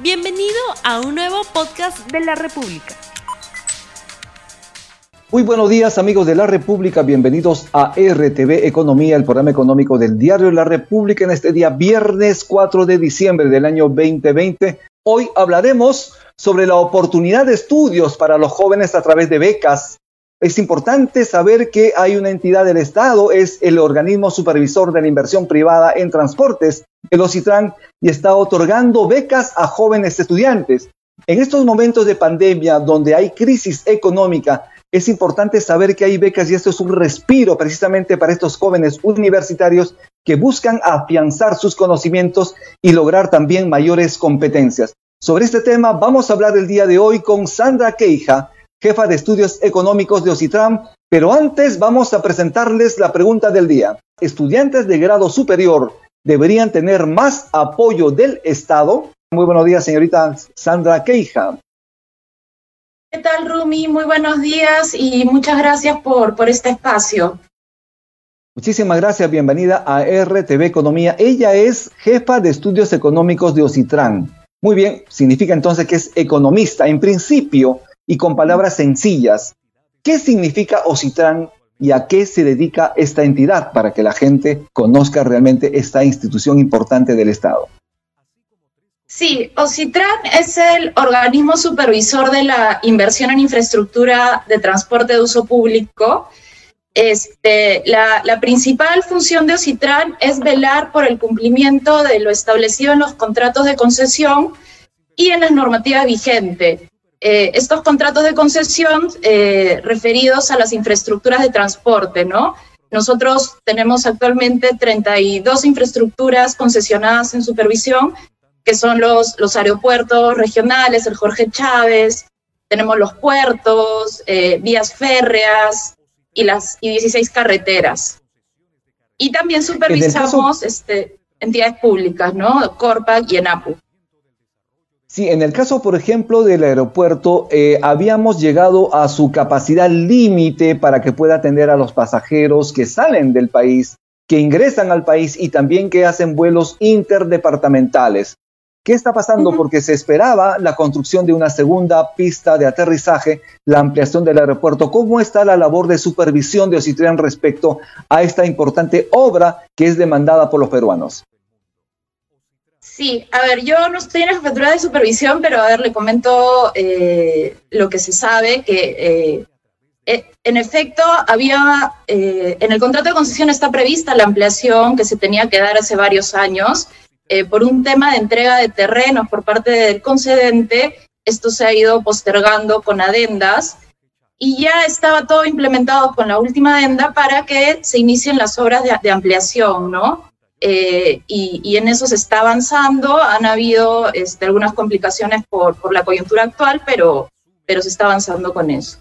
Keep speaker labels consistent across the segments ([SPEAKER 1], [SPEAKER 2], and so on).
[SPEAKER 1] Bienvenido a un nuevo podcast de la República.
[SPEAKER 2] Muy buenos días amigos de la República, bienvenidos a RTV Economía, el programa económico del diario La República en este día viernes 4 de diciembre del año 2020. Hoy hablaremos sobre la oportunidad de estudios para los jóvenes a través de becas. Es importante saber que hay una entidad del Estado, es el organismo supervisor de la inversión privada en transportes, el OCITRAN, y está otorgando becas a jóvenes estudiantes. En estos momentos de pandemia, donde hay crisis económica, es importante saber que hay becas y esto es un respiro precisamente para estos jóvenes universitarios que buscan afianzar sus conocimientos y lograr también mayores competencias. Sobre este tema vamos a hablar el día de hoy con Sandra Queija, jefa de estudios económicos de Ocitram, pero antes vamos a presentarles la pregunta del día. ¿Estudiantes de grado superior deberían tener más apoyo del Estado? Muy buenos días, señorita Sandra Queija.
[SPEAKER 3] ¿Qué tal, Rumi? Muy buenos días y muchas gracias por, por este espacio.
[SPEAKER 2] Muchísimas gracias, bienvenida a RTV Economía. Ella es jefa de estudios económicos de Ocitran. Muy bien, significa entonces que es economista en principio y con palabras sencillas. ¿Qué significa Ocitran y a qué se dedica esta entidad para que la gente conozca realmente esta institución importante del Estado?
[SPEAKER 3] Sí, OCITRAN es el organismo supervisor de la inversión en infraestructura de transporte de uso público. Este, la, principal función de OCITRAN es velar por el cumplimiento de lo establecido en los contratos de concesión y en las normativas vigentes. Eh, estos contratos de concesión eh, referidos a las infraestructuras de transporte, ¿no? Nosotros tenemos actualmente 32 infraestructuras concesionadas en supervisión que son los, los aeropuertos regionales, el Jorge Chávez, tenemos los puertos, eh, vías férreas y las y 16 carreteras. Y también supervisamos este, entidades públicas, ¿no? Corpac y ENAPU.
[SPEAKER 2] Sí, en el caso, por ejemplo, del aeropuerto, eh, habíamos llegado a su capacidad límite para que pueda atender a los pasajeros que salen del país, que ingresan al país y también que hacen vuelos interdepartamentales. ¿Qué está pasando? Porque se esperaba la construcción de una segunda pista de aterrizaje, la ampliación del aeropuerto. ¿Cómo está la labor de supervisión de Ocitrian respecto a esta importante obra que es demandada por los peruanos?
[SPEAKER 3] Sí, a ver, yo no estoy en la jefatura de supervisión, pero a ver, le comento eh, lo que se sabe, que eh, eh, en efecto había, en el contrato de concesión está prevista la ampliación que se tenía que dar hace varios años, por un tema de entrega de terrenos por parte del concedente, esto se ha ido postergando con adendas y ya estaba todo implementado con la última adenda para que se inicien las obras de, ampliación, ¿no? Eh, y, en eso se está avanzando. Han habido este, algunas complicaciones por, por, la coyuntura actual, pero, pero se está avanzando con eso.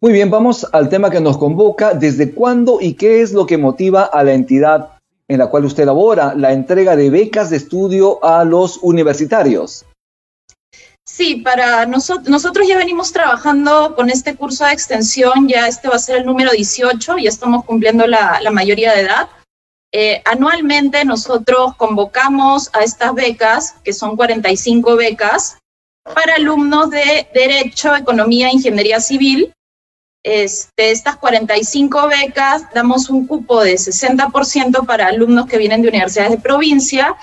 [SPEAKER 2] Muy bien, vamos al tema que nos convoca. ¿Desde cuándo y qué es lo que motiva a la entidad en la cual usted elabora la entrega de becas de estudio a los universitarios.
[SPEAKER 3] Sí, para nosotros, nosotros ya venimos trabajando con este curso de extensión, ya este va a ser el número 18, ya estamos cumpliendo la, mayoría de edad. Eh, anualmente nosotros convocamos a estas becas, que son 45 becas, para alumnos de Derecho, Economía e Ingeniería Civil, este, estas 45 becas damos un cupo de 60% para alumnos que vienen de universidades de provincia.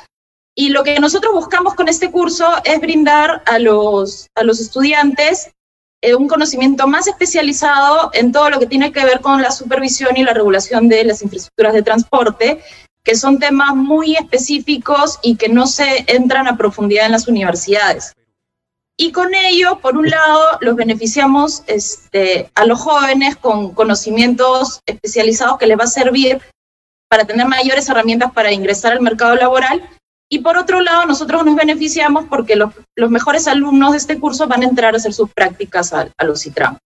[SPEAKER 3] Y lo que nosotros buscamos con este curso es brindar a los, a los estudiantes eh, un conocimiento más especializado en todo lo que tiene que ver con la supervisión y la regulación de las infraestructuras de transporte, que son temas muy específicos y que no se entran a profundidad en las universidades. Y con ello, por un lado, los beneficiamos este, a los jóvenes con conocimientos especializados que les va a servir para tener mayores herramientas para ingresar al mercado laboral. Y por otro lado, nosotros nos beneficiamos porque los, mejores alumnos de este curso van a entrar a hacer sus prácticas a, a los CITRAM.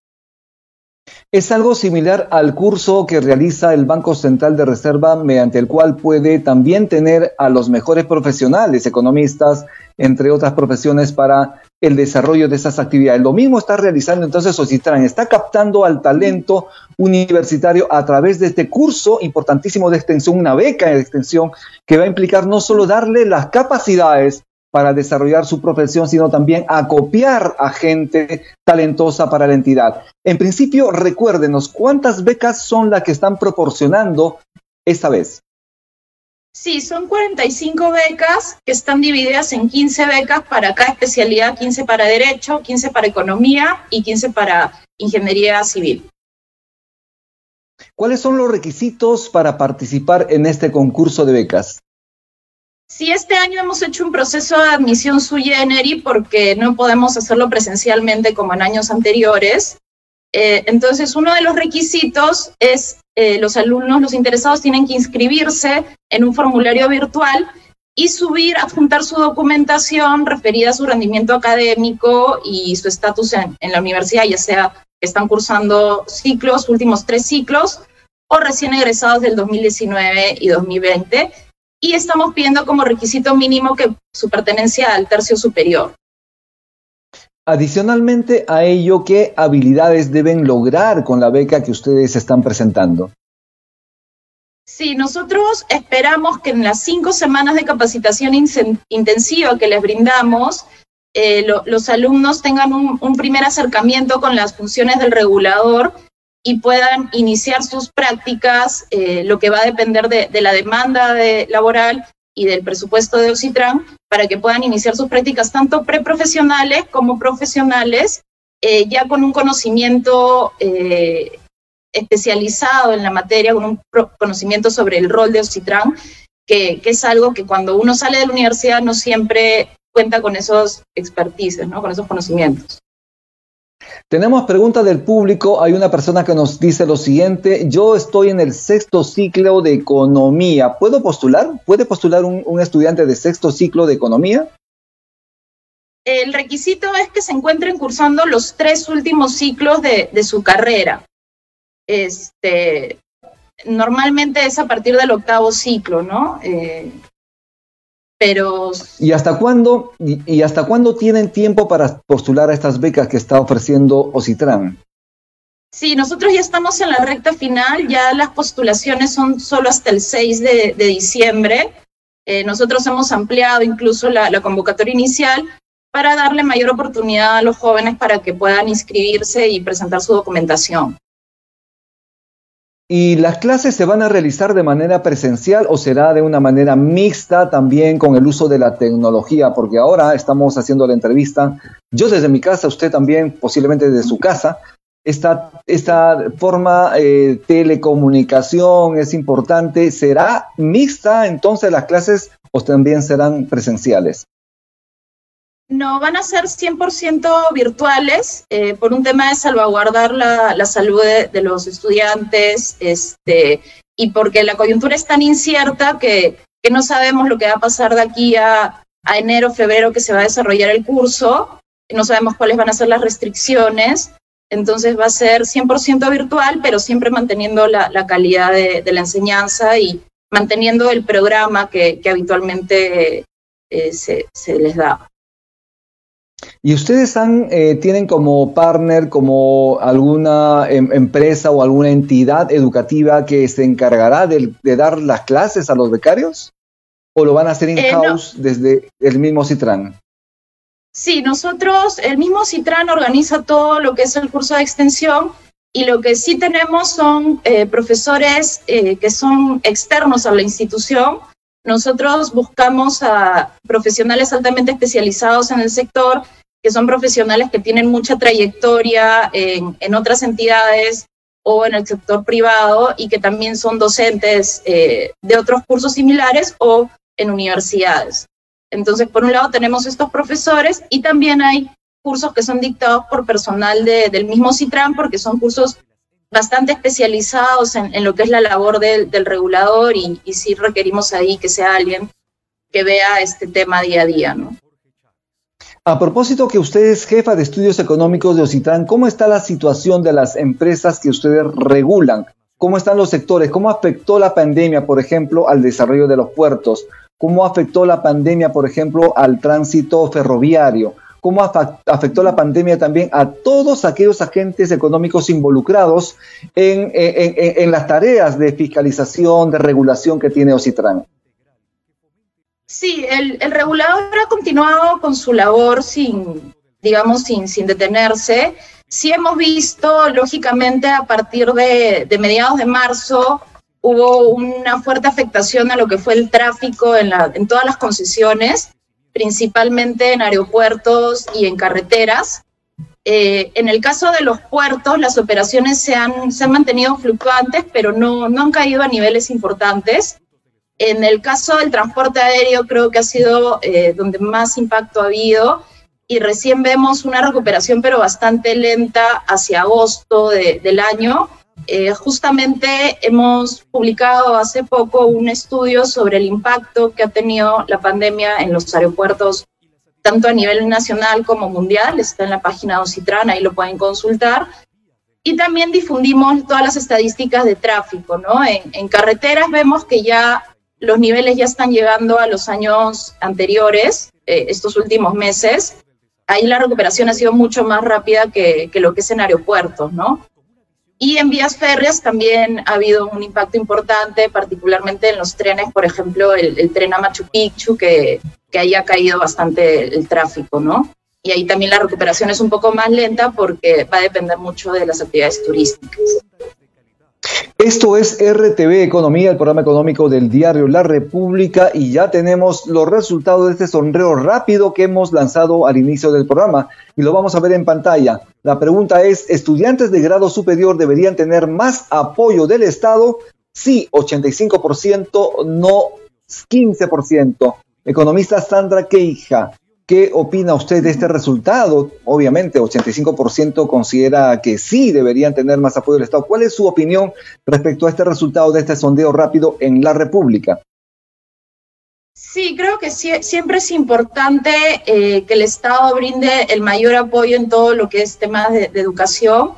[SPEAKER 2] Es algo similar al curso que realiza el Banco Central de Reserva, mediante el cual puede también tener a los mejores profesionales, economistas, entre otras profesiones, para el desarrollo de esas actividades. Lo mismo está realizando entonces Ocitran, está captando al talento universitario a través de este curso importantísimo de extensión, una beca de extensión que va a implicar no solo darle las capacidades para desarrollar su profesión, sino también a copiar a gente talentosa para la entidad. En principio, recuérdenos, ¿cuántas becas son las que están proporcionando esta vez?
[SPEAKER 3] Sí, son 45 becas que están divididas en 15 becas para cada especialidad, 15 para Derecho, 15 para Economía y 15 para Ingeniería Civil.
[SPEAKER 2] ¿Cuáles son los requisitos para participar en este concurso de becas?
[SPEAKER 3] Sí, este año hemos hecho un proceso de admisión sui generis porque no podemos hacerlo presencialmente como en años anteriores. Eh, entonces, uno de los requisitos es eh, los alumnos, los interesados tienen que inscribirse en un formulario virtual y subir, adjuntar su documentación referida a su rendimiento académico y su estatus en, en, la universidad, ya sea que están cursando ciclos, últimos tres ciclos, o recién egresados del 2019 y 2020. Y estamos pidiendo como requisito mínimo que su pertenencia al tercio superior.
[SPEAKER 2] Adicionalmente a ello, ¿qué habilidades deben lograr con la beca que ustedes están presentando?
[SPEAKER 3] Sí, nosotros esperamos que en las cinco semanas de capacitación intensiva que les brindamos, eh, los alumnos tengan un, primer acercamiento con las funciones del regulador y puedan iniciar sus prácticas, eh, lo que va a depender de, la demanda de, laboral y del presupuesto de Ocitran para que puedan iniciar sus prácticas tanto preprofesionales como profesionales, eh, ya con un conocimiento eh, especializado en la materia, con un conocimiento sobre el rol de Ocitran, que, que, es algo que cuando uno sale de la universidad no siempre cuenta con esos expertices, ¿no? con esos conocimientos.
[SPEAKER 2] Tenemos preguntas del público. Hay una persona que nos dice lo siguiente. Yo estoy en el sexto ciclo de economía. ¿Puedo postular? ¿Puede postular un, estudiante de sexto ciclo de economía?
[SPEAKER 3] El requisito es que se encuentren cursando los tres últimos ciclos de, su carrera. Este, normalmente es a partir del octavo ciclo, ¿no? Eh, pero...
[SPEAKER 2] ¿Y hasta cuándo, y, hasta cuándo tienen tiempo para postular a estas becas que está ofreciendo Ocitran?
[SPEAKER 3] Sí, nosotros ya estamos en la recta final, ya las postulaciones son solo hasta el 6 de, diciembre. Eh, nosotros hemos ampliado incluso la, la convocatoria inicial para darle mayor oportunidad a los jóvenes para que puedan inscribirse y presentar su documentación.
[SPEAKER 2] ¿Y las clases se van a realizar de manera presencial o será de una manera mixta también con el uso de la tecnología? Porque ahora estamos haciendo la entrevista, yo desde mi casa, usted también posiblemente desde su casa. Esta, esta forma de eh, telecomunicación es importante. ¿Será mixta entonces las clases o también serán presenciales?
[SPEAKER 3] No, van a ser 100% virtuales eh, por un tema de salvaguardar la, salud de, los estudiantes este, y porque la coyuntura es tan incierta que, no sabemos lo que va a pasar de aquí a, enero, febrero que se va a desarrollar el curso, no sabemos cuáles van a ser las restricciones, entonces va a ser 100% virtual, pero siempre manteniendo la, calidad de, la enseñanza y manteniendo el programa que, habitualmente eh, se, se les da.
[SPEAKER 2] ¿Y ustedes han, eh, tienen como partner, como alguna em, empresa o alguna entidad educativa que se encargará de, dar las clases a los becarios? ¿O lo van a hacer eh, in-house desde el mismo Citran?
[SPEAKER 3] Sí, nosotros, el mismo Citran organiza todo lo que es el curso de extensión y lo que sí tenemos son eh, profesores que son externos a la institución. Nosotros buscamos a profesionales altamente especializados en el sector que son profesionales que tienen mucha trayectoria en, en otras entidades o en el sector privado y que también son docentes eh, de otros cursos similares o en universidades. Entonces, por un lado tenemos estos profesores y también hay cursos que son dictados por personal de, del mismo CITRAN porque son cursos bastante especializados en, en lo que es la labor del, del regulador y, y sí requerimos ahí que sea alguien que vea este tema día a día, ¿no?
[SPEAKER 2] A propósito que usted es jefa de estudios económicos de Ocitran, ¿cómo está la situación de las empresas que ustedes regulan? ¿Cómo están los sectores? ¿Cómo afectó la pandemia, por ejemplo, al desarrollo de los puertos? ¿Cómo afectó la pandemia, por ejemplo, al tránsito ferroviario? ¿Cómo afectó la pandemia también a todos aquellos agentes económicos involucrados en, en las tareas de fiscalización, de regulación que tiene Ocitran?
[SPEAKER 3] Sí, el, regulador ha continuado con su labor sin, digamos, sin, sin detenerse. Sí hemos visto, lógicamente, a partir de, mediados de marzo, hubo una fuerte afectación a lo que fue el tráfico en, todas las concesiones, principalmente en aeropuertos y en carreteras. Eh, en el caso de los puertos, las operaciones se han, se han mantenido fluctuantes, pero no, no han caído a niveles importantes. En el caso del transporte aéreo creo que ha sido eh, donde más impacto ha habido y recién vemos una recuperación pero bastante lenta hacia agosto del año. Eh, justamente hemos publicado hace poco un estudio sobre el impacto que ha tenido la pandemia en los aeropuertos, tanto a nivel nacional como mundial. Está en la página de Ocitran, ahí lo pueden consultar. Y también difundimos todas las estadísticas de tráfico, ¿no? En, en carreteras vemos que ya los niveles ya están llegando a los años anteriores, eh, estos últimos meses. Ahí la recuperación ha sido mucho más rápida que, lo que es en aeropuertos, ¿no? Y en vías férreas también ha habido un impacto importante, particularmente en los trenes, por ejemplo, el, tren a Machu Picchu, que, que ahí ha caído bastante el tráfico, ¿no? Y ahí también la recuperación es un poco más lenta porque va a depender mucho de las actividades turísticas.
[SPEAKER 2] Esto es RTV Economía, el programa económico del diario La República, y ya tenemos los resultados de este sondeo rápido que hemos lanzado al inicio del programa y lo vamos a ver en pantalla. La pregunta es, ¿estudiantes de grado superior deberían tener más apoyo del Estado? Sí, 85%, no 15%. Economista Sandra Queija, ¿Qué opina usted de este resultado? Obviamente, 85% considera que sí deberían tener más apoyo del Estado. ¿Cuál es su opinión respecto a este resultado de este sondeo rápido en la República?
[SPEAKER 3] Sí, creo que siempre es importante eh, que el Estado brinde el mayor apoyo en todo lo que es temas de, educación.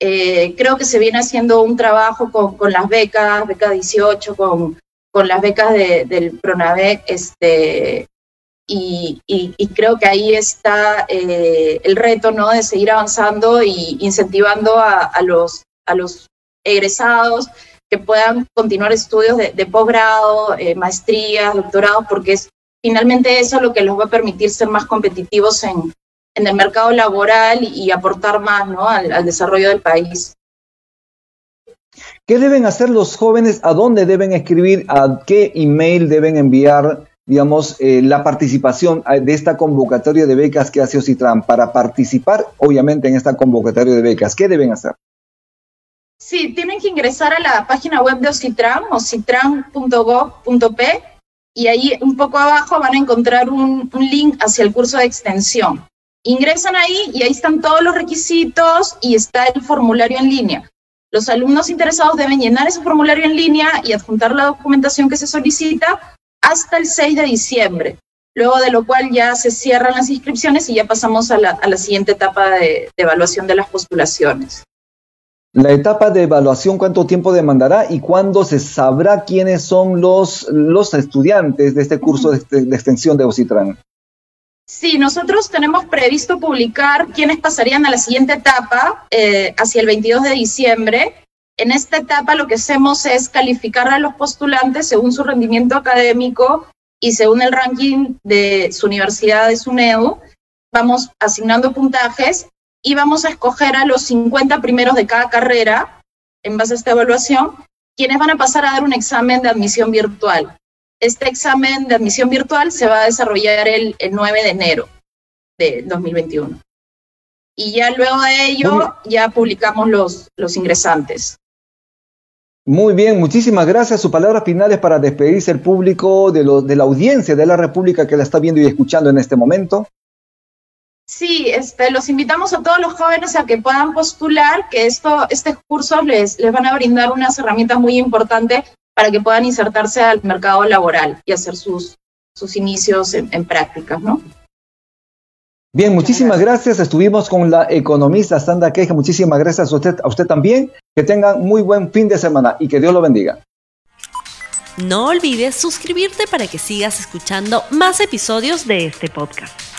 [SPEAKER 3] Eh, creo que se viene haciendo un trabajo con, las becas, beca 18, con, las becas del PRONAVEC, este, y, creo que ahí está eh, el reto, ¿no? De seguir avanzando y incentivando a, los, a los egresados que puedan continuar estudios de, posgrado, eh, maestrías, doctorados, porque es finalmente eso lo que los va a permitir ser más competitivos en, en el mercado laboral y, aportar más ¿no? al desarrollo del país.
[SPEAKER 2] ¿Qué deben hacer los jóvenes? ¿A dónde deben escribir? ¿A qué email deben enviar digamos, eh, la participación eh, de esta convocatoria de becas que hace Ocitran para participar, obviamente, en esta convocatoria de becas? ¿Qué deben hacer?
[SPEAKER 3] Sí, tienen que ingresar a la página web de Ocitran, ocitran.gov.p, y ahí un poco abajo van a encontrar un, un link hacia el curso de extensión. Ingresan ahí y ahí están todos los requisitos y está el formulario en línea. Los alumnos interesados deben llenar ese formulario en línea y adjuntar la documentación que se solicita hasta el 6 de diciembre, luego de lo cual ya se cierran las inscripciones y ya pasamos a la, siguiente etapa de, evaluación de las postulaciones.
[SPEAKER 2] La etapa de evaluación, ¿cuánto tiempo demandará y cuándo se sabrá quiénes son los, los estudiantes de este curso de, extensión de Ocitran?
[SPEAKER 3] Sí, nosotros tenemos previsto publicar quiénes pasarían a la siguiente etapa eh, hacia el 22 de diciembre en esta etapa lo que hacemos es calificar a los postulantes según su rendimiento académico y según el ranking de su universidad de SUNEDU. Vamos asignando puntajes y vamos a escoger a los 50 primeros de cada carrera en base a esta evaluación, quienes van a pasar a dar un examen de admisión virtual. Este examen de admisión virtual se va a desarrollar el, 9 de enero de 2021. Y ya luego de ello, ya publicamos los, los ingresantes.
[SPEAKER 2] Muy bien, muchísimas gracias. Sus palabras finales para despedirse el público de, la audiencia de la República que la está viendo y escuchando en este momento.
[SPEAKER 3] Sí, este, los invitamos a todos los jóvenes a que puedan postular, que esto, este curso les, les van a brindar unas herramientas muy importantes para que puedan insertarse al mercado laboral y hacer sus, sus inicios en, en prácticas, ¿no?
[SPEAKER 2] Bien, muchísimas gracias. Estuvimos con la economista Sandra Queja. Muchísimas gracias a usted, a usted también. Que tengan muy buen fin de semana y que Dios lo bendiga.
[SPEAKER 1] No olvides suscribirte para que sigas escuchando más episodios de este podcast.